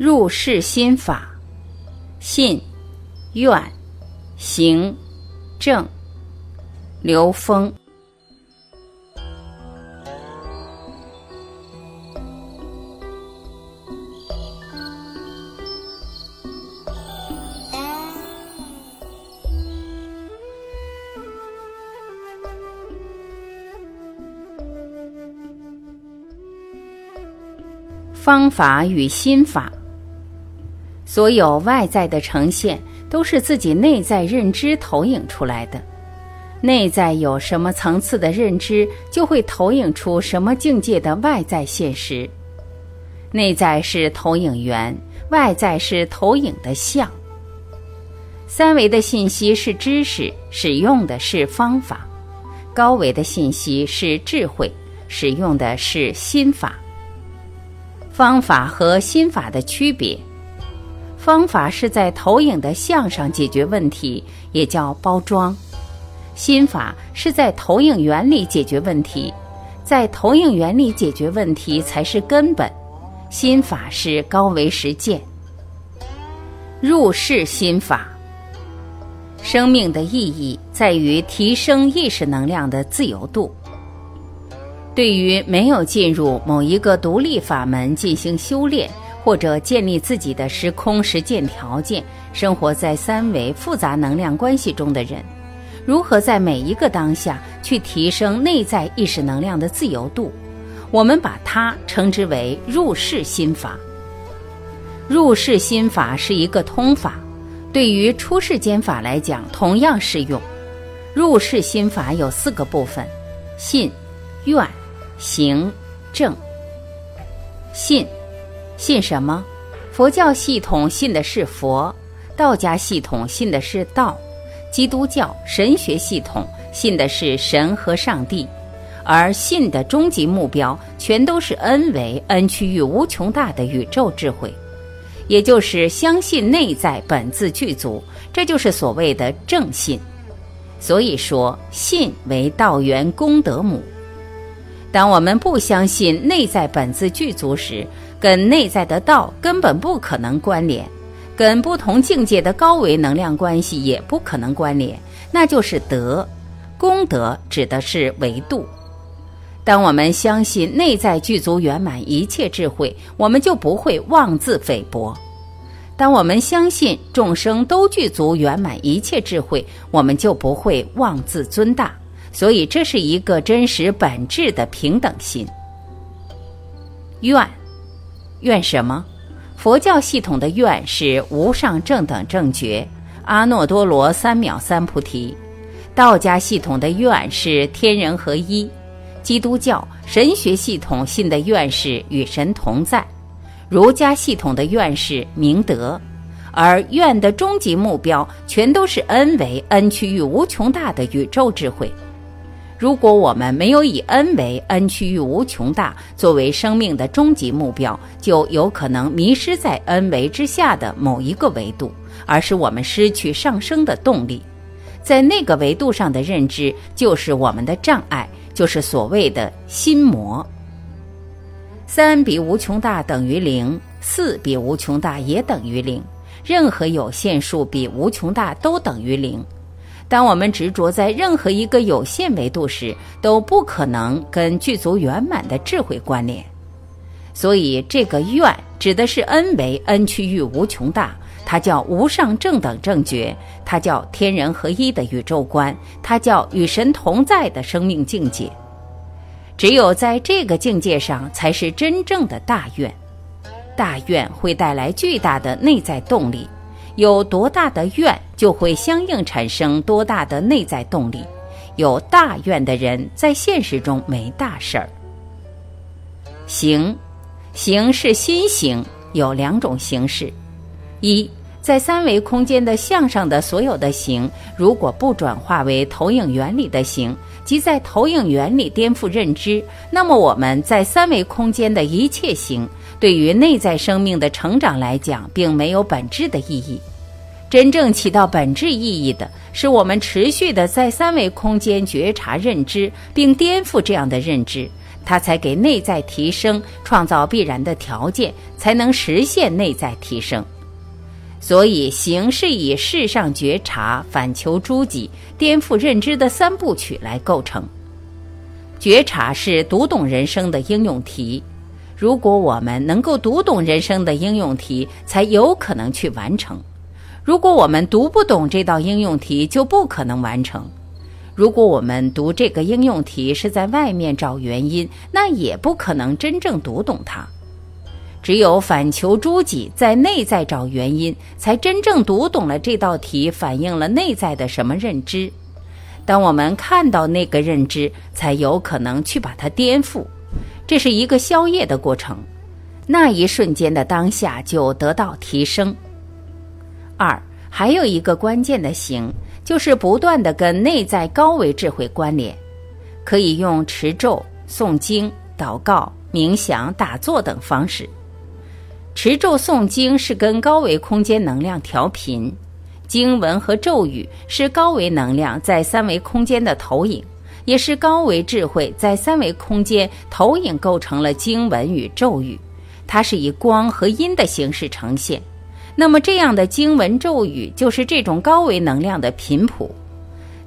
入世心法，信、愿、行、正。刘峰。方法与心法，所有外在的呈现都是自己内在认知投影出来的。内在有什么层次的认知，就会投影出什么境界的外在现实。内在是投影源，外在是投影的像。三维的信息是知识，使用的是方法；高维的信息是智慧，使用的是心法。方法和心法的区别：方法是在投影的像上解决问题，也叫包装；心法是在投影原理解决问题，在投影原理解决问题才是根本。心法是高维实践。入世心法，生命的意义在于提升意识能量的自由度。对于没有进入某一个独立法门进行修炼，或者建立自己的时空实践条件，生活在三维复杂能量关系中的人，如何在每一个当下去提升内在意识能量的自由度？我们把它称之为入世心法。入世心法是一个通法，对于出世间法来讲同样适用。入世心法有四个部分：信、愿。行正信信什么？佛教系统信的是佛，道家系统信的是道，基督教神学系统信的是神和上帝，而信的终极目标全都是 N 维 N 区域无穷大的宇宙智慧，也就是相信内在本自具足，这就是所谓的正信。所以说，信为道源功德母。当我们不相信内在本自具足时，跟内在的道根本不可能关联，跟不同境界的高维能量关系也不可能关联，那就是德。功德指的是维度。当我们相信内在具足圆满一切智慧，我们就不会妄自菲薄；当我们相信众生都具足圆满一切智慧，我们就不会妄自尊大。所以，这是一个真实本质的平等心。愿，愿什么？佛教系统的愿是无上正等正觉，阿耨多罗三藐三菩提；道家系统的愿是天人合一；基督教神学系统信的愿是与神同在；儒家系统的愿是明德。而愿的终极目标，全都是 N 为 N 区域无穷大的宇宙智慧。如果我们没有以 N 为 N 区域无穷大作为生命的终极目标，就有可能迷失在 N 维之下的某一个维度，而使我们失去上升的动力。在那个维度上的认知，就是我们的障碍，就是所谓的心魔。三比无穷大等于零，四比无穷大也等于零，任何有限数比无穷大都等于零。当我们执着在任何一个有限维度时，都不可能跟具足圆满的智慧关联。所以，这个愿指的是 N 为 N 区域无穷大，它叫无上正等正觉，它叫天人合一的宇宙观，它叫与神同在的生命境界。只有在这个境界上，才是真正的大愿。大愿会带来巨大的内在动力。有多大的愿，就会相应产生多大的内在动力。有大愿的人，在现实中没大事儿。行，行是心行，有两种形式：一，在三维空间的向上的所有的行，如果不转化为投影原理的行，即在投影原理颠覆认知，那么我们在三维空间的一切行，对于内在生命的成长来讲，并没有本质的意义。真正起到本质意义的是，我们持续的在三维空间觉察认知，并颠覆这样的认知。它才给内在提升创造必然的条件，才能实现内在提升。所以，行是以世上觉察、反求诸己、颠覆认知的三部曲来构成。觉察是读懂人生的应用题，如果我们能够读懂人生的应用题，才有可能去完成。如果我们读不懂这道应用题，就不可能完成。如果我们读这个应用题是在外面找原因，那也不可能真正读懂它。只有反求诸己，在内在找原因，才真正读懂了这道题反映了内在的什么认知。当我们看到那个认知，才有可能去把它颠覆。这是一个消业的过程，那一瞬间的当下就得到提升。二，还有一个关键的行，就是不断的跟内在高维智慧关联，可以用持咒、诵经、祷告、冥想、打坐等方式。持咒诵经是跟高维空间能量调频，经文和咒语是高维能量在三维空间的投影，也是高维智慧在三维空间投影构成了经文与咒语，它是以光和音的形式呈现。那么这样的经文咒语就是这种高维能量的频谱，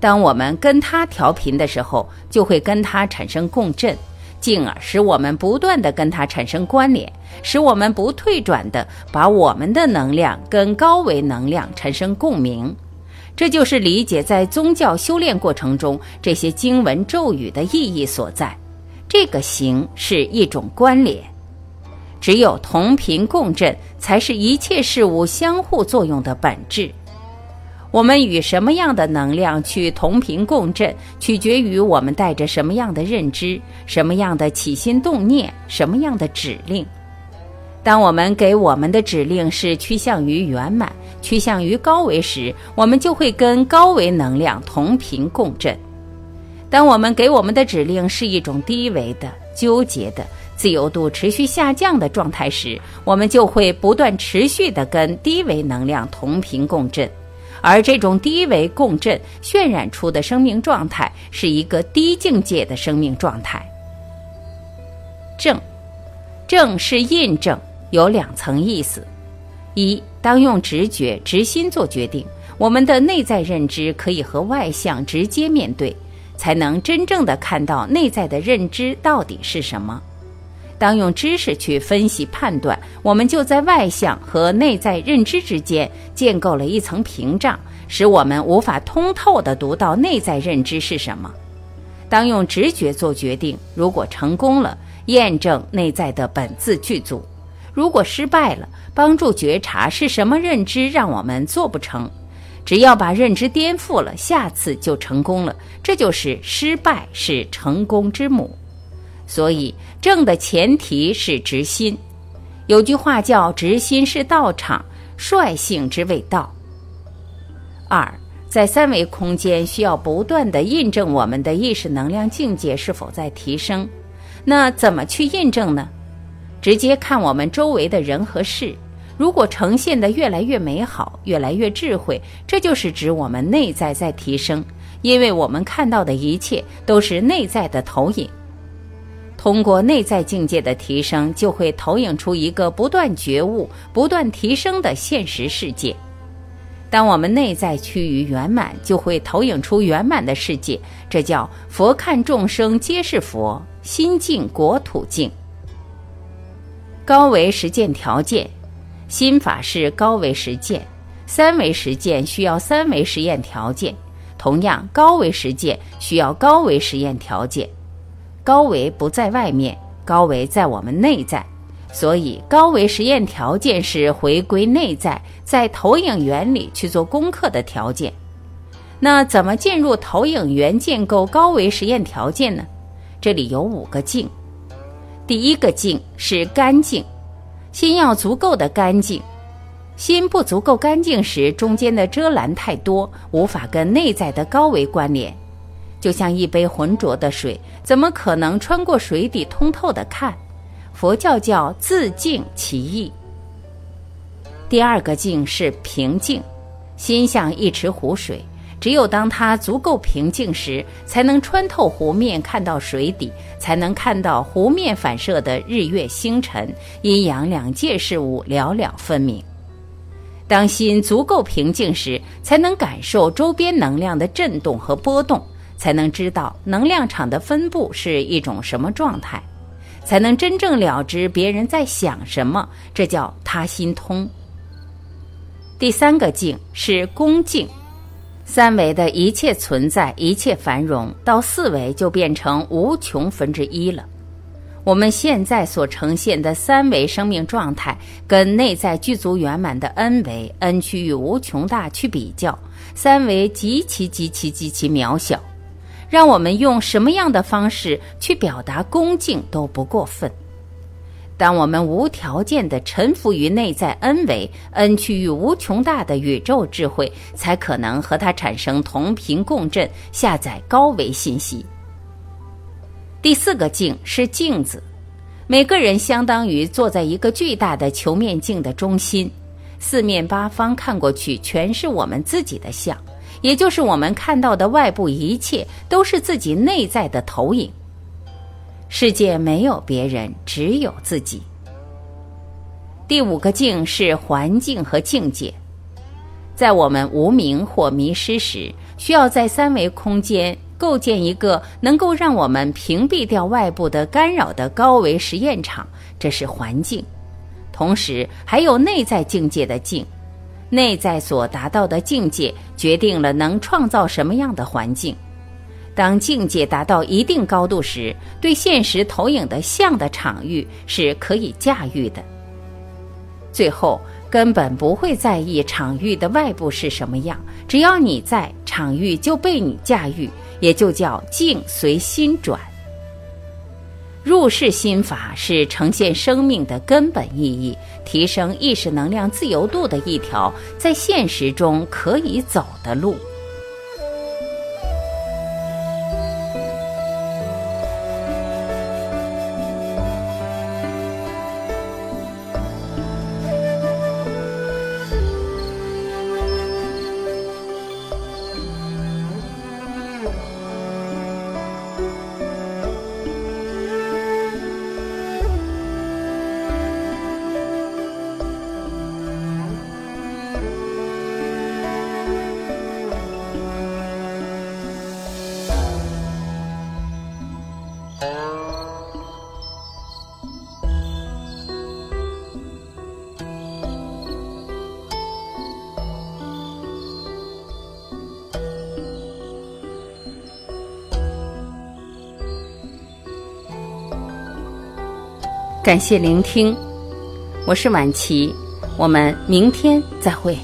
当我们跟它调频的时候，就会跟它产生共振。进而使我们不断的跟它产生关联，使我们不退转的把我们的能量跟高维能量产生共鸣。这就是理解在宗教修炼过程中这些经文咒语的意义所在。这个行是一种关联，只有同频共振，才是一切事物相互作用的本质。我们与什么样的能量去同频共振，取决于我们带着什么样的认知、什么样的起心动念、什么样的指令。当我们给我们的指令是趋向于圆满、趋向于高维时，我们就会跟高维能量同频共振；当我们给我们的指令是一种低维的、纠结的、自由度持续下降的状态时，我们就会不断持续的跟低维能量同频共振。而这种低维共振渲染出的生命状态是一个低境界的生命状态。正，正是印证，有两层意思：一，当用直觉、直心做决定，我们的内在认知可以和外向直接面对，才能真正的看到内在的认知到底是什么。当用知识去分析判断，我们就在外向和内在认知之间建构了一层屏障，使我们无法通透地读到内在认知是什么。当用直觉做决定，如果成功了，验证内在的本自具足；如果失败了，帮助觉察是什么认知让我们做不成。只要把认知颠覆了，下次就成功了。这就是失败是成功之母。所以，正的前提是直心。有句话叫“直心是道场，率性之谓道”。二，在三维空间需要不断的印证我们的意识能量境界是否在提升。那怎么去印证呢？直接看我们周围的人和事，如果呈现的越来越美好，越来越智慧，这就是指我们内在在提升，因为我们看到的一切都是内在的投影。通过内在境界的提升，就会投影出一个不断觉悟、不断提升的现实世界。当我们内在趋于圆满，就会投影出圆满的世界。这叫佛看众生皆是佛，心净国土净。高维实践条件，心法是高维实践，三维实践需要三维实验条件，同样高维实践需要高维实验条件。高维不在外面，高维在我们内在，所以高维实验条件是回归内在，在投影原理去做功课的条件。那怎么进入投影源建构高维实验条件呢？这里有五个境。第一个境是干净，心要足够的干净。心不足够干净时，中间的遮拦太多，无法跟内在的高维关联。就像一杯浑浊的水，怎么可能穿过水底通透的看？佛教叫自净其意。第二个净是平静，心像一池湖水，只有当它足够平静时，才能穿透湖面看到水底，才能看到湖面反射的日月星辰，阴阳两界事物了了分明。当心足够平静时，才能感受周边能量的震动和波动，才能知道能量场的分布是一种什么状态，才能真正了知别人在想什么。这叫他心通。第三个境是恭敬，三维的一切存在、一切繁荣，到四维就变成无穷分之一了。我们现在所呈现的三维生命状态，跟内在具足圆满的 N 维 N 区域无穷大去比较，三维极其极其极其渺小。让我们用什么样的方式去表达恭敬都不过分。当我们无条件的臣服于内在恩维恩区域无穷大的宇宙智慧，才可能和它产生同频共振，下载高维信息。第四个镜是镜子，每个人相当于坐在一个巨大的球面镜的中心，四面八方看过去全是我们自己的像，也就是我们看到的外部一切都是自己内在的投影。世界没有别人，只有自己。第五个境是环境和境界，在我们无名或迷失时，需要在三维空间。构建一个能够让我们屏蔽掉外部的干扰的高维实验场，这是环境。同时，还有内在境界的境，内在所达到的境界决定了能创造什么样的环境。当境界达到一定高度时，对现实投影的像的场域是可以驾驭的。最后。根本不会在意场域的外部是什么样，只要你在，场域就被你驾驭，也就叫境随心转。入世心法是呈现生命的根本意义，提升意识能量自由度的一条在现实中可以走的路。感谢聆听，我是晚琪，我们明天再会。